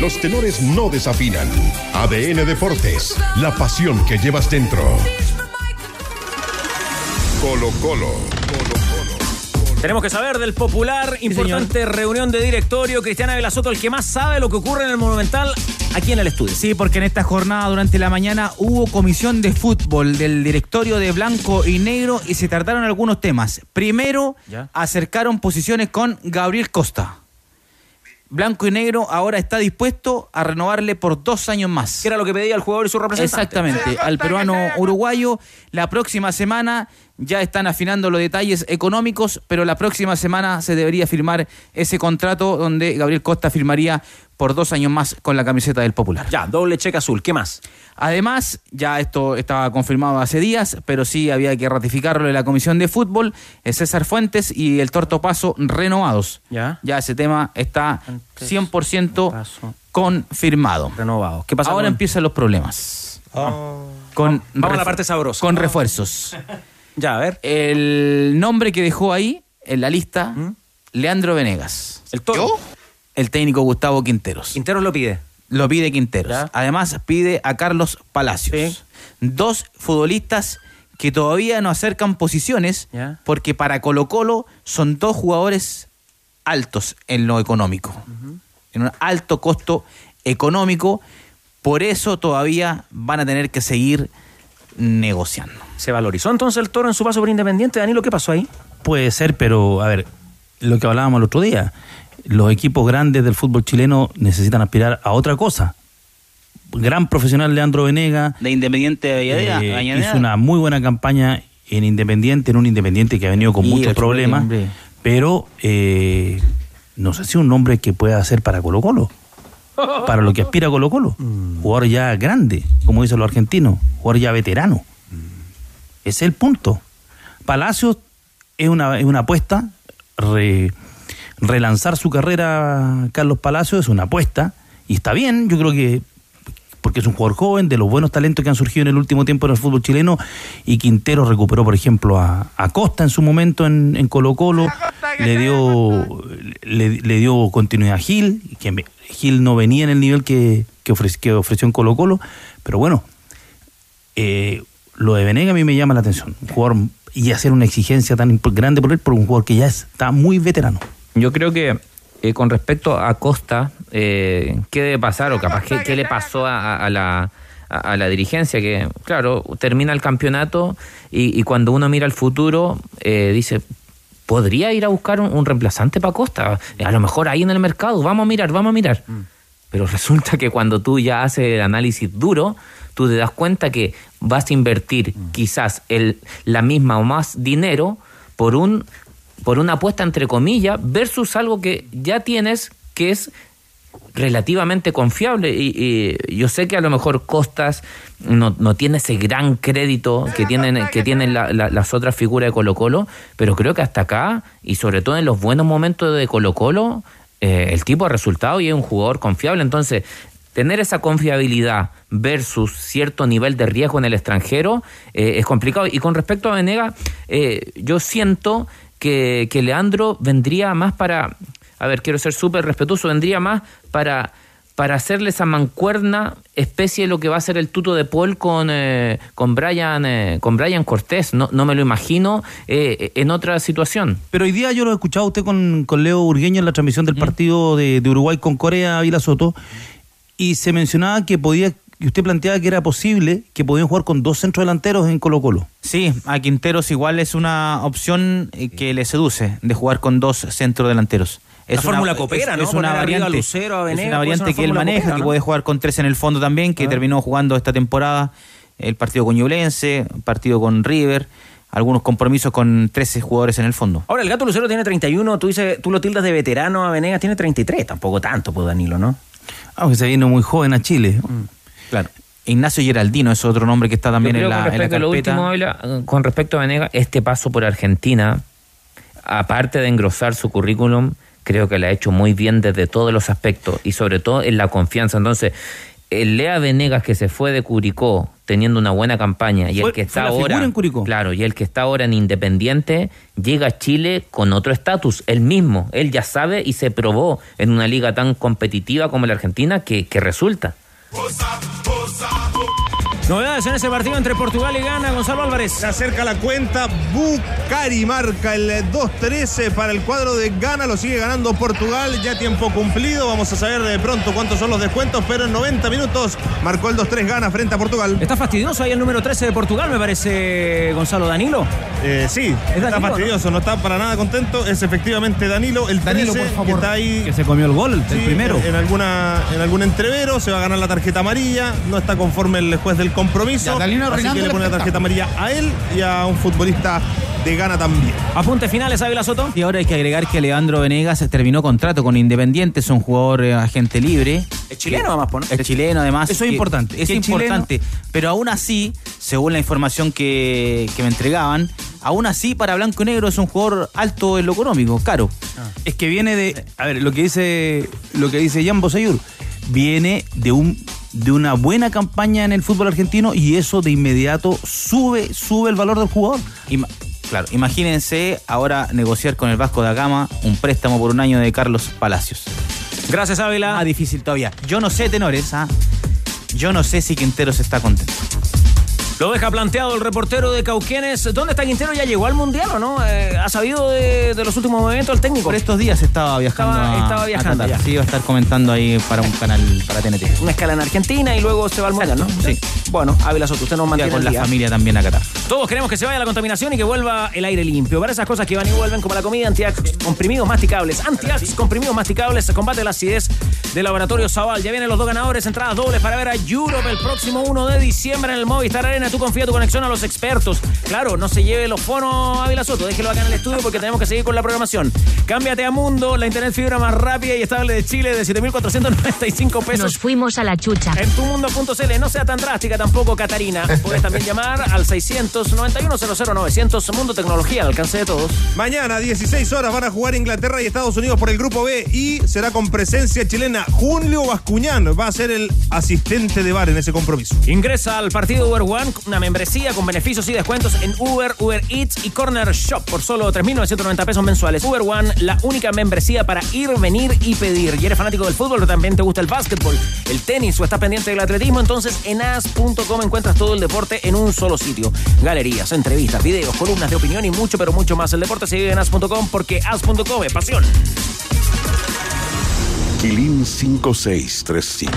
Los tenores no desafinan. ADN Deportes, la pasión que llevas dentro. Colo Colo. Tenemos que saber del popular, importante reunión de directorio. Cristiana Vela Soto, el que más sabe lo que ocurre en el Monumental, aquí en el estudio. Sí, porque en esta jornada durante la mañana hubo comisión de fútbol del directorio de blanco y negro y se trataron algunos temas. Primero, Ya. acercaron posiciones con Gabriel Costa. Blanco y negro ahora está dispuesto a renovarle por dos años más. Que era lo que pedía el jugador y su representante. Exactamente, al peruano uruguayo. La próxima semana ya están afinando los detalles económicos, pero la próxima semana se debería firmar ese contrato donde Gabriel Costa firmaría por dos años más con la camiseta del Popular. Ya, doble cheque azul. ¿Qué más? Además, ya esto estaba confirmado hace días, pero sí había que ratificarlo en la Comisión de Fútbol, César Fuentes y el Torto Paso renovados. Ya. Ya ese tema está 100% confirmado. Renovado. ¿Qué pasa Ahora con- empiezan los problemas. Con Vamos a la parte sabrosa. Con refuerzos. Ya, a ver. El nombre que dejó ahí en la lista, Leandro Venegas. ¿El toro? El técnico Gustavo Quinteros. Quinteros lo pide. Lo pide Quinteros. Además, pide a Carlos Palacios. Dos futbolistas que todavía no acercan posiciones Ya. porque para Colo Colo son dos jugadores altos en lo económico. En un alto costo económico. Por eso todavía van a tener que seguir negociando. ¿Se valorizó entonces el toro en su paso por Independiente? Danilo, ¿qué pasó ahí? Puede ser, pero a ver, lo que hablábamos el otro día, los equipos grandes del fútbol chileno necesitan aspirar a otra cosa. Gran profesional Leandro Venega. De Independiente de Avellaneda- eh, hizo una muy buena campaña en Independiente, en un Independiente que ha venido con Y muchos problemas, pero eh, no sé si un nombre que pueda hacer para Colo Colo, para lo que aspira Colo Colo. Jugador ya grande, como dicen los argentinos, jugador ya veterano. Es el punto. Palacios es una, es una apuesta, re- relanzar su carrera Carlos Palacios es una apuesta, y está bien, yo creo que porque es un jugador joven, de los buenos talentos que han surgido en el último tiempo en el fútbol chileno, y Quintero recuperó, por ejemplo, a, a Costa en su momento en, en Colo Colo, le dio, le, le dio continuidad a Gil, que Gil no venía en el nivel que, que, ofre- que ofreció en Colo Colo, pero bueno, eh, lo de Venega a mí me llama la atención, un jugador y hacer una exigencia tan grande por él, por un jugador que ya está muy veterano. Yo creo que eh, con respecto a Costa, eh, ¿qué debe pasar o capaz qué, qué le pasó a, a la, a, la dirigencia? Que, claro, termina el campeonato y, y cuando uno mira el futuro, eh, dice, ¿podría ir a buscar un, un reemplazante para Costa? A lo mejor ahí en el mercado, vamos a mirar, vamos a mirar. Pero resulta que cuando tú ya haces el análisis duro, tú te das cuenta que vas a invertir quizás el, la misma o más dinero por un por una apuesta entre comillas versus algo que ya tienes que es relativamente confiable. Y, y yo sé que a lo mejor Costas no, no tiene ese gran crédito que tienen que tienen la- la- las otras figuras de Colo Colo pero creo que hasta acá y sobre todo en los buenos momentos de Colo Colo eh, el tipo ha resultado y es un jugador confiable entonces tener esa confiabilidad versus cierto nivel de riesgo en el extranjero eh, es complicado. Y con respecto a Venega, eh, yo siento que, que Leandro vendría más para, a ver, quiero ser súper respetuoso, vendría más para, para hacerle esa mancuerna especie de lo que va a ser el tuto de Paul con, eh, con, Brian, eh, con Brian Cortés. No, no me lo imagino eh, en otra situación. Pero hoy día yo lo he escuchado usted con, con Leo Urgueño en la transmisión del partido de, de Uruguay con Corea, Vila Soto, y se mencionaba que podía, y usted planteaba que era posible que podían jugar con dos centros delanteros en Colo Colo. Sí, a Quinteros igual es una opción eh, que le seduce de jugar con dos centrodelanteros. Es La una- fórmula copera, es- ¿no? Es una variante, Lucero, a es Venegas, una variante una que él maneja, copera, que puede jugar con tres en el fondo también, que Ah. terminó jugando esta temporada el partido con Ñublense, partido con River, algunos compromisos con 13 jugadores en el fondo. Ahora, el gato Lucero tiene 31, tú, dices, tú lo tildas de veterano a Venegas, tiene 33, tampoco tanto, pues Danilo, ¿no? Aunque se vino muy joven a Chile. Claro. Ignacio Geraldino es otro nombre que está también en la, con en la respecto a lo último, con respecto a Venega, este paso por Argentina, aparte de engrosar su currículum, creo que le ha hecho muy bien desde todos los aspectos y sobre todo en la confianza. Entonces, el Lea Venegas que se fue de Curicó teniendo una buena campaña y Fue- el que está la ahora en Curicó. claro y el que está ahora en Independiente llega a Chile con otro estatus él mismo él ya sabe y se probó en una liga tan competitiva como la Argentina que, que resulta Novedades en ese partido entre Portugal y Ghana, Gonzalo Álvarez. Se acerca la cuenta. Bucari marca el 2-13 para el cuadro de Ghana. Lo sigue ganando Portugal. Ya tiempo cumplido. Vamos a saber de pronto cuántos son los descuentos. Pero en 90 minutos marcó el 2-3 Ghana frente a Portugal. Está fastidioso ahí el número 13 de Portugal, me parece, Gonzalo Danilo. Eh, sí, está Danilo, fastidioso. ¿no? está para nada contento. Es efectivamente Danilo. El 13 Danilo, por que está ahí. que se comió el gol, el primero. En, alguna, en algún entrevero se va a ganar la tarjeta amarilla. No está conforme el juez del compromiso. Ya, así que le pone la tarjeta amarilla a él y a un futbolista de Gana también. Apuntes finales, Ávila Soto. Y ahora hay que agregar que Leandro Venegas terminó contrato con Independiente, es un jugador eh, agente libre. Es chileno, además, ¿no? Es chileno, además. Eso es que- importante. Es importante. Pero aún así, según la información que, que me entregaban, aún así para Blanco y Negro es un jugador alto en lo económico, caro. Es que viene de. A ver, lo que dice. Lo que dice Jan Bosayur. Viene de un de una buena campaña en el fútbol argentino y eso de inmediato sube, sube el valor del jugador. Ima- claro, imagínense ahora negociar con el Vasco da Gama un préstamo por un año de Carlos Palacios. Gracias, Ávila. Más difícil todavía. Yo no sé, tenores, ¿ah? Yo no sé si Quinteros está contento. Lo deja planteado el reportero de Cauquenes. ¿Dónde está Quintero? ¿Ya llegó al Mundial o no? Eh, ¿Ha sabido de, de los últimos movimientos el técnico? Por estos días estaba viajando. Estaba- a- estaba a viajando Qatar. ya. Sí, iba a estar comentando ahí para un canal para TNT. Una escala en Argentina y luego se va al Mundial, ¿no? Sí. Bueno, Ávila Soto, usted nos Ya mantiene con al la día. familia también a Qatar. Todos queremos que se vaya la contaminación y que vuelva el aire limpio. Para esas cosas que van y vuelven, como la comida, antiax, comprimidos masticables. Antiax, comprimidos masticables, combate la acidez del laboratorio Zaval. Ya vienen los dos ganadores, entradas dobles para ver a Europe el próximo 1 de diciembre en el Movistar Arena. Tú confía tu conexión a los expertos. Claro, no se lleve los fonos Ávila Soto, déjelo acá en el estudio porque tenemos que seguir con la programación. Cámbiate a Mundo, la internet fibra más rápida y estable de Chile de 7.495 pesos. Nos fuimos a la chucha. En tumundo.cl, no sea tan drástica tampoco, Catarina. Puedes también llamar al 691-00-900 Mundo Tecnología, al alcance de todos. Mañana, 16 horas, van a jugar Inglaterra y Estados Unidos por el Grupo B y será con presencia chilena. Julio Bascuñán va a ser el asistente de bar en ese compromiso. Ingresa al partido Uber One, una membresía con beneficios y descuentos en Uber, Uber Eats y Corner Shop por solo 3.990 pesos mensuales. Uber One, la única membresía para ir, venir y pedir. Y eres fanático del fútbol, pero también te gusta el básquetbol, el tenis o estás pendiente del atletismo, entonces en as.com encuentras todo el deporte en un solo sitio. Galerías, entrevistas, videos, columnas de opinión y mucho, pero mucho más. El deporte se en as.com porque as.com es pasión. Quilín 5635.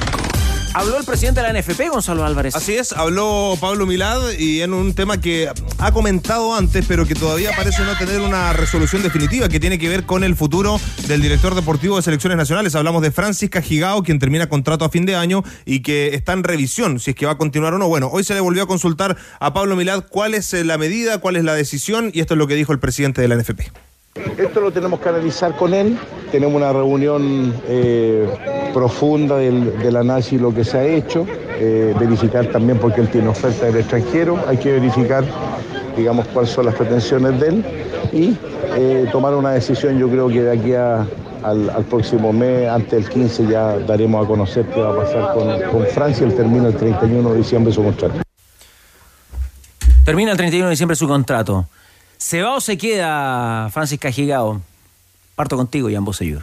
Habló el presidente de la NFP, Gonzalo Álvarez. Así es, habló Pablo Milad y en un tema que ha comentado antes, pero que todavía parece no tener una resolución definitiva, que tiene que ver con el futuro del director deportivo de selecciones nacionales. Hablamos de Francis Cajigao, quien termina contrato a fin de año y que está en revisión, si es que va a continuar o no. Bueno, hoy se le volvió a consultar a Pablo Milad cuál es eh, la medida, cuál es la decisión, y esto es lo que dijo el presidente de la NFP. Esto lo tenemos que analizar con él. Tenemos una reunión eh, profunda del, del análisis lo que se ha hecho, eh, verificar también porque él tiene oferta del extranjero, hay que verificar, digamos, cuáles son las pretensiones de él y eh, tomar una decisión. Yo creo que de aquí al próximo mes, antes del 15, ya daremos a conocer qué va a pasar con, con Francia. Él termina el 31 de diciembre su contrato. Termina el 31 de diciembre su contrato. ¿Se va o se queda Francis Cajigao? Parto contigo, Jan Bosellur.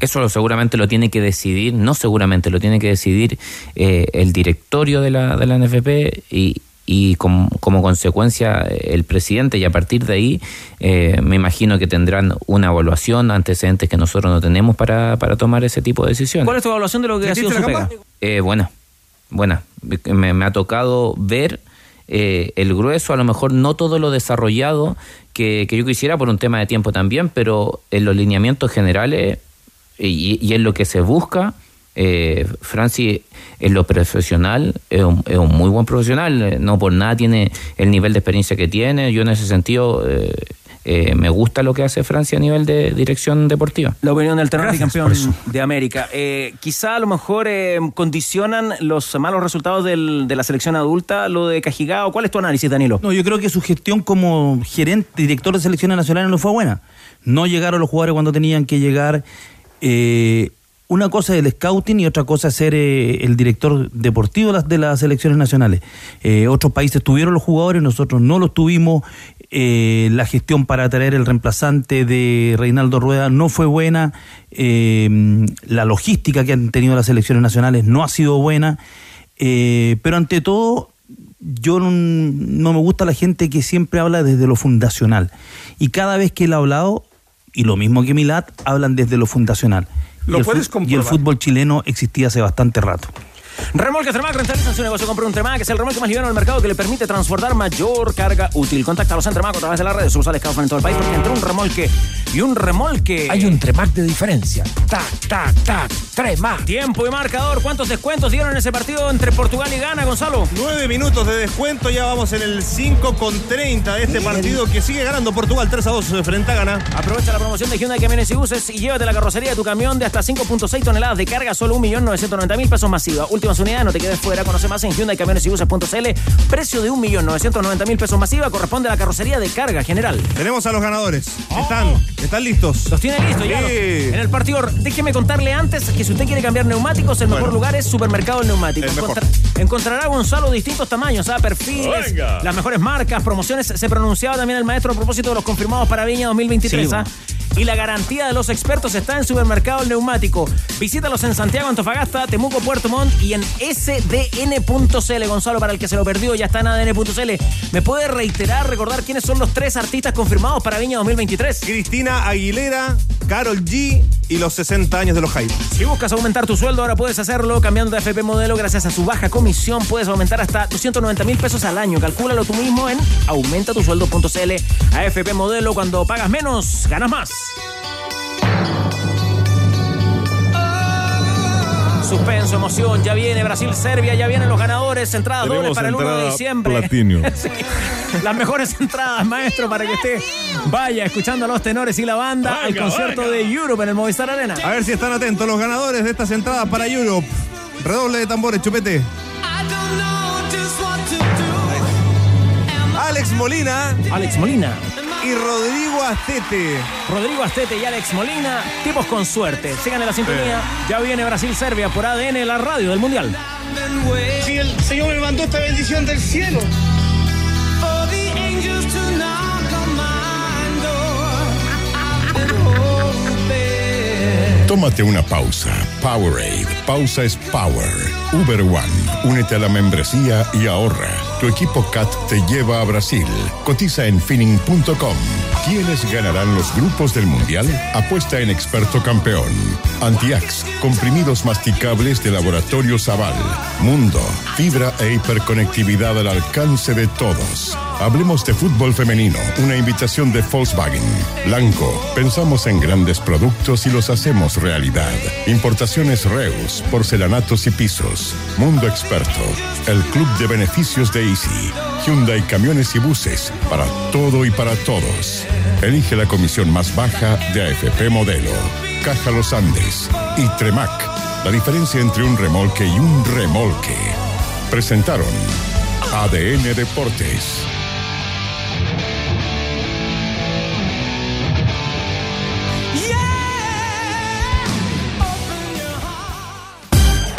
Eso lo- seguramente lo tiene que decidir, no seguramente, lo tiene que decidir eh, el directorio de la, de la NFP y, y com- como consecuencia eh, el presidente y a partir de ahí eh, me imagino que tendrán una evaluación, antecedentes que nosotros no tenemos para, para tomar ese tipo de decisiones. ¿Cuál es tu evaluación de lo que ha sido su pega? Eh, buena, buena. Me, me ha tocado ver eh, el grueso, a lo mejor no todo lo desarrollado que, que yo quisiera por un tema de tiempo también, pero en los lineamientos generales y, y en lo que se busca, eh, Francis en lo profesional es un, es un muy buen profesional, eh, no por nada tiene el nivel de experiencia que tiene, yo en ese sentido... eh, eh, me gusta lo que hace Francia a nivel de dirección deportiva. La opinión del terror campeón de América. Eh, quizá a lo mejor eh, condicionan los malos resultados del- de la selección adulta, lo de Cajigao. ¿Cuál es tu análisis, Danilo? No, yo creo que su gestión como gerente, director de selecciones nacionales no fue buena. No llegaron los jugadores cuando tenían que llegar. Eh, una cosa es el scouting y otra cosa es ser eh, el director deportivo de las, selecciones nacionales. Eh, otros países tuvieron los jugadores, nosotros no los tuvimos. Eh, la gestión para traer el reemplazante de Reinaldo Rueda no fue buena. La logística que han tenido las selecciones nacionales no ha sido buena. Pero ante todo, yo no, no me gusta la gente que siempre habla desde lo fundacional. Y cada vez que él ha hablado, y lo mismo que Milat, hablan desde lo fundacional. Lo y, el y fútbol chileno existía hace bastante rato. Remolque Tremac rentaliza su negocio. Compra un Tremac, es el remolque más liviano del mercado que le permite transportar mayor carga útil. Contáctalos en Tremac a través de las redes sociales que en todo el país porque entre un remolque y un remolque. Hay un Tremac de diferencia. Tac, tac, tac. Tremac. Tiempo y marcador. ¿Cuántos descuentos dieron en ese partido entre Portugal y Ghana, Gonzalo? Nueve minutos de descuento. Ya vamos en el 5 con 30 de este partido que sigue ganando Portugal 3 a 2 frente a Ghana. Aprovecha la promoción de Hyundai Camiones y Buses y llévate la carrocería de tu camión de hasta 5.6 toneladas de carga, solo 1.990.000 pesos masiva. Últimas unidades, no te quedes fuera. Conoce más en Hyundai Camiones y Buses.cl. Precio de 1.990.000 pesos masiva corresponde a la carrocería de carga general. Tenemos a los ganadores. Están, están listos. Los tiene listos ya. Sí. En el partido, déjeme contarle antes que si usted quiere cambiar neumáticos, el mejor Bueno. lugar es Supermercado Neumático. Mejor. Encontrará Gonzalo distintos tamaños, ¿ah? perfiles, Venga. las mejores marcas, promociones. Se pronunciaba también el maestro a propósito de los confirmados para Viña 2023. Sí, ¿ah? Y la garantía de los expertos está en Supermercado El Neumático. Visítalos en Santiago, Antofagasta, Temuco, Puerto Montt y en sdn.cl. Gonzalo, para el que se lo perdió, ya está en adn.cl. ¿Me puede reiterar, recordar quiénes son los tres artistas confirmados para Viña 2023? Cristina Aguilera, Carol G y los 60 años de los Hype. Si buscas aumentar tu sueldo, ahora puedes hacerlo cambiando de FP Modelo. Gracias a su baja comisión, puedes aumentar hasta 290 mil pesos al año. Calcúlalo tú mismo en aumentatusueldo.cl. AFP Modelo, cuando pagas menos, ganas más. Suspenso, emoción, ya viene Brasil-Serbia, ya vienen los ganadores, entradas dobles Tenemos para el 1 de diciembre. Sí. Las mejores entradas, maestro, para que usted vaya escuchando a los tenores y la banda al Venga, concierto venga. de Europe en el Movistar Arena. A ver si están atentos los ganadores de estas entradas para Europe. Redoble de tambores, chupete. Alex Molina. Alex Molina. Y Rodrigo Astete. Rodrigo Astete y Alex Molina, tipos con suerte. Sigan en la sintonía. Ya viene Brasil-Serbia por ADN, la radio del Mundial. Si el Señor me mandó esta bendición del cielo. Tómate una pausa. Powerade. Pausa es power. Uber One. Únete a la membresía y ahorra. Tu equipo CAT te lleva a Brasil. Cotiza en finning.com. ¿Quiénes ganarán los grupos del Mundial? Apuesta en experto campeón. Antiax. Comprimidos masticables de Laboratorio Zaval. Mundo. Fibra e hiperconectividad al alcance de todos. Hablemos de fútbol femenino. Una invitación de Volkswagen. Blanco. Pensamos en grandes productos y los hacemos realidad. Importaciones Reus. Porcelanatos y pisos. Mundo Experto. El club de beneficios de Easy. Hyundai Camiones y Buses. Para todo y para todos. Elige la comisión más baja de AFP Modelo. Caja Los Andes. Y Tremac. La diferencia entre un remolque y un remolque. Presentaron ADN Deportes.